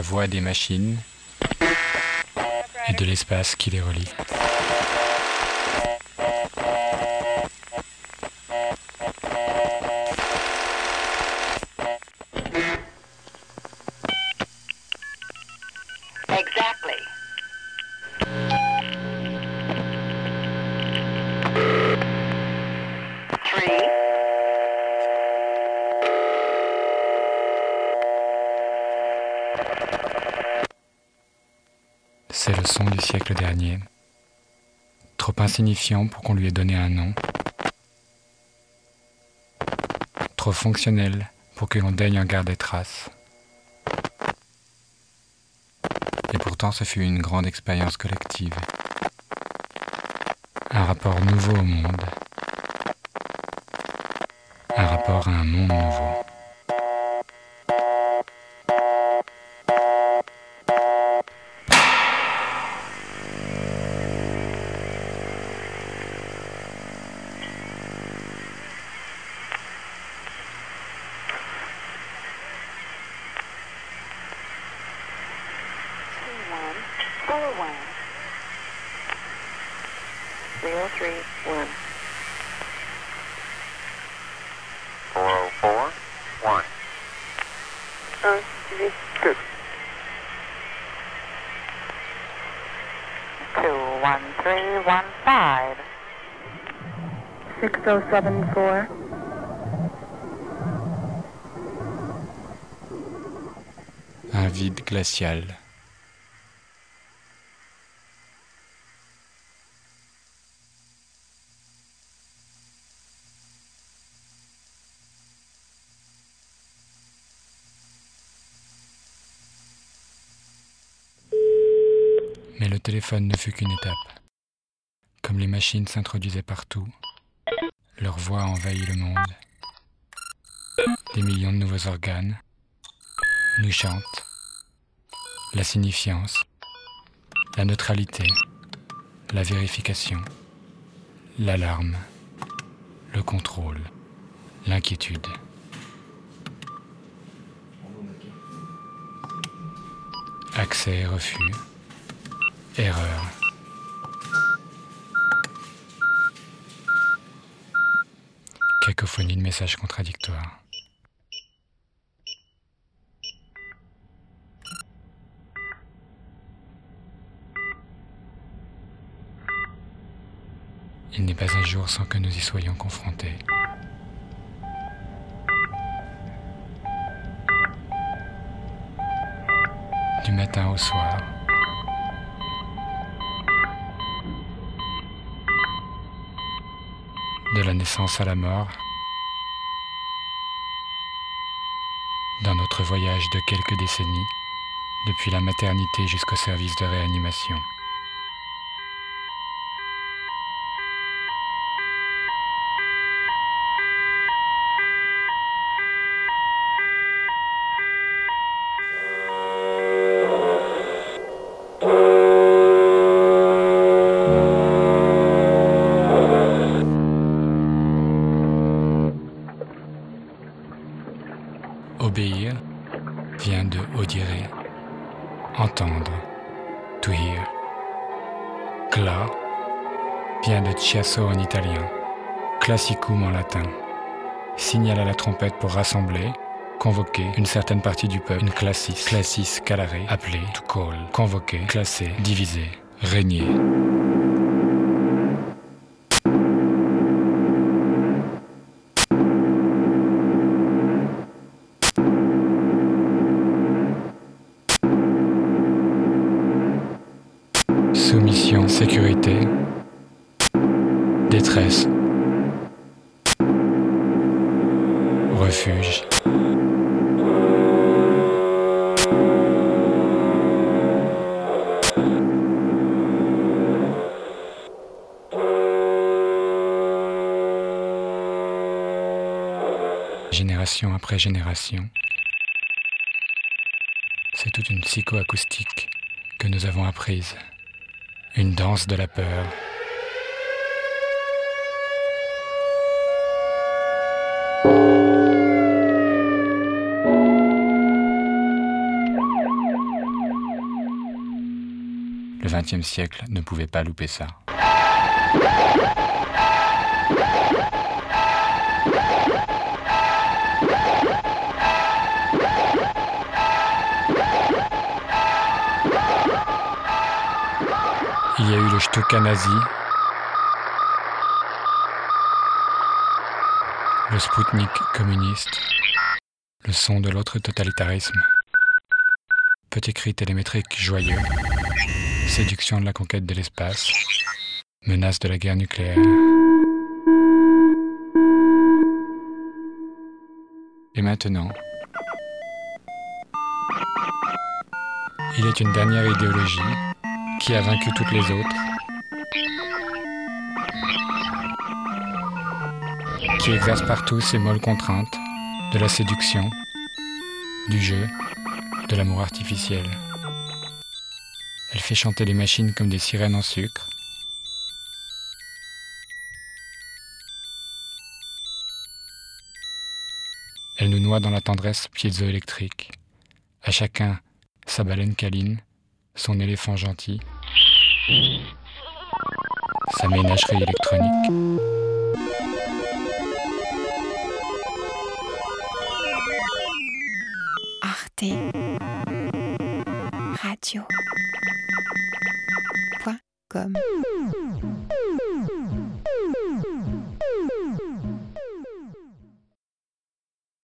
voix des machines et de l'espace qui les relie. Le son du siècle dernier, trop insignifiant pour qu'on lui ait donné un nom, trop fonctionnel pour que l'on daigne en garder trace. Et pourtant ce fut une grande expérience collective, un rapport nouveau au monde, un rapport à un monde nouveau. 3031 4041 21315 6074 Un vide glacial. Mais le téléphone ne fut qu'une étape. Comme les machines s'introduisaient partout, leur voix envahit le monde. Des millions de nouveaux organes nous chantent la signifiance, la neutralité, la vérification, l'alarme, le contrôle, l'inquiétude. Accès et refus, erreur. Cacophonie de messages contradictoires. Il n'est pas un jour sans que nous y soyons confrontés. Du matin au soir. De la naissance à la mort. Dans notre voyage de quelques décennies, depuis la maternité jusqu'au service de réanimation. Obéir vient de audire, entendre, to hear. Cla vient de chiasso en italien, classicum en latin. Signal à la trompette pour rassembler, convoquer une certaine partie du peuple, une classis, classis calare, appeler, to call, convoquer, classer, diviser, régner. Sécurité, détresse, refuge. Génération après génération, c'est toute une psychoacoustique que nous avons apprise une danse de la peur. Le XXe siècle ne pouvait pas louper ça. Il y a eu le Stuka nazi, le Spoutnik communiste, le son de l'autre totalitarisme, petit cri télémétrique joyeux, séduction de la conquête de l'espace, menace de la guerre nucléaire. Et maintenant, il est une dernière idéologie qui a vaincu toutes les autres, qui exerce partout ses molles contraintes de la séduction, du jeu, de l'amour artificiel. Elle fait chanter les machines comme des sirènes en sucre. Elle nous noie dans la tendresse piézoélectrique. À chacun sa baleine câline, son éléphant gentil, sa ménagerie électronique. Arte Radio. Point com.